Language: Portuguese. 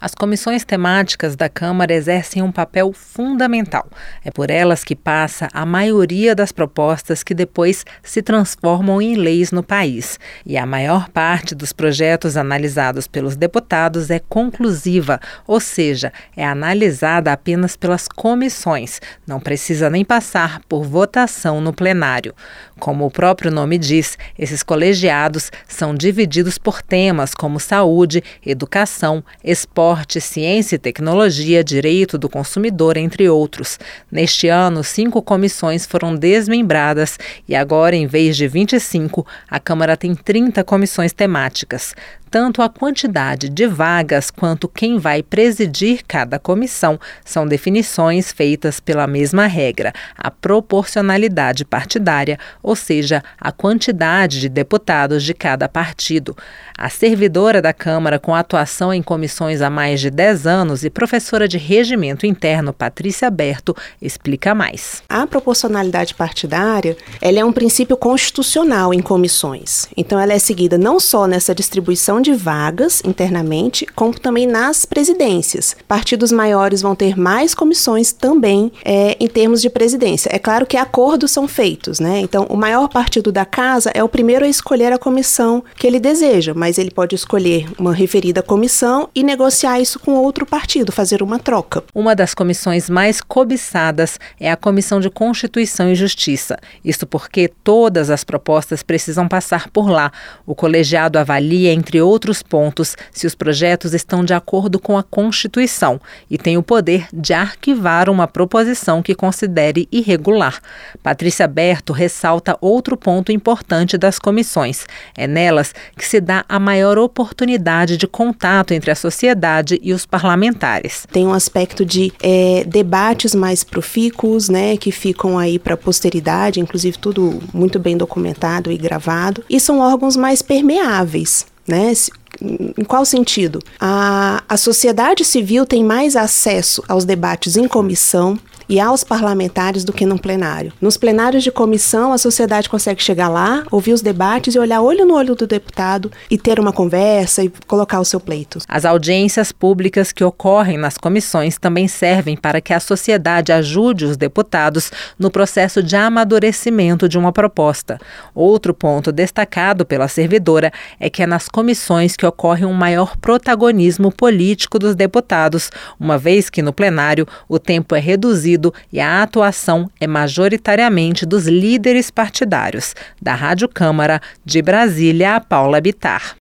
As comissões temáticas da Câmara exercem um papel fundamental. É por elas que passa a maioria das propostas que depois se transformam em leis no país. E a maior parte dos projetos analisados pelos deputados é conclusiva, ou seja, é analisada apenas pelas comissões, não precisa nem passar por votação no plenário. Como o próprio nome diz, esses colegiados são divididos por temas como saúde, educação, esporte esporte, ciência e tecnologia, direito do consumidor, entre outros. Neste ano, cinco comissões foram desmembradas e agora, em vez de 25, a Câmara tem 30 comissões temáticas. Tanto a quantidade de vagas quanto quem vai presidir cada comissão são definições feitas pela mesma regra, a proporcionalidade partidária, ou seja, a quantidade de deputados de cada partido. A servidora da Câmara, com atuação em comissões há mais de 10 anos e professora de regimento interno, Patrícia Berto, explica mais. A proporcionalidade partidária ela é um princípio constitucional em comissões. Então, ela é seguida não só nessa distribuição de vagas internamente, como também nas presidências. Partidos maiores vão ter mais comissões também é, em termos de presidência. É claro que acordos são feitos, né? Então, o maior partido da casa é o primeiro a escolher a comissão que ele deseja, mas ele pode escolher uma referida comissão e negociar isso com outro partido, fazer uma troca. Uma das comissões mais cobiçadas é a Comissão de Constituição e Justiça. Isso porque todas as propostas precisam passar por lá. O colegiado avalia, entre outros pontos se os projetos estão de acordo com a Constituição e tem o poder de arquivar uma proposição que considere irregular. Patrícia Berto ressalta outro ponto importante das comissões. É nelas que se dá a maior oportunidade de contato entre a sociedade e os parlamentares. Tem um aspecto de é, debates mais profícuos, né, que ficam aí para a posteridade, inclusive tudo muito bem documentado e gravado, e são órgãos mais permeáveis. Né? Em qual sentido? A, a sociedade civil tem mais acesso aos debates em comissão, e aos parlamentares do que num plenário. Nos plenários de comissão, a sociedade consegue chegar lá, ouvir os debates e olhar olho no olho do deputado e ter uma conversa e colocar o seu pleito. As audiências públicas que ocorrem nas comissões também servem para que a sociedade ajude os deputados no processo de amadurecimento de uma proposta. Outro ponto destacado pela servidora é que é nas comissões que ocorre um maior protagonismo político dos deputados, uma vez que no plenário o tempo é reduzido e a atuação é majoritariamente dos líderes partidários. Da Rádio Câmara, de Brasília, a Paula Bitar.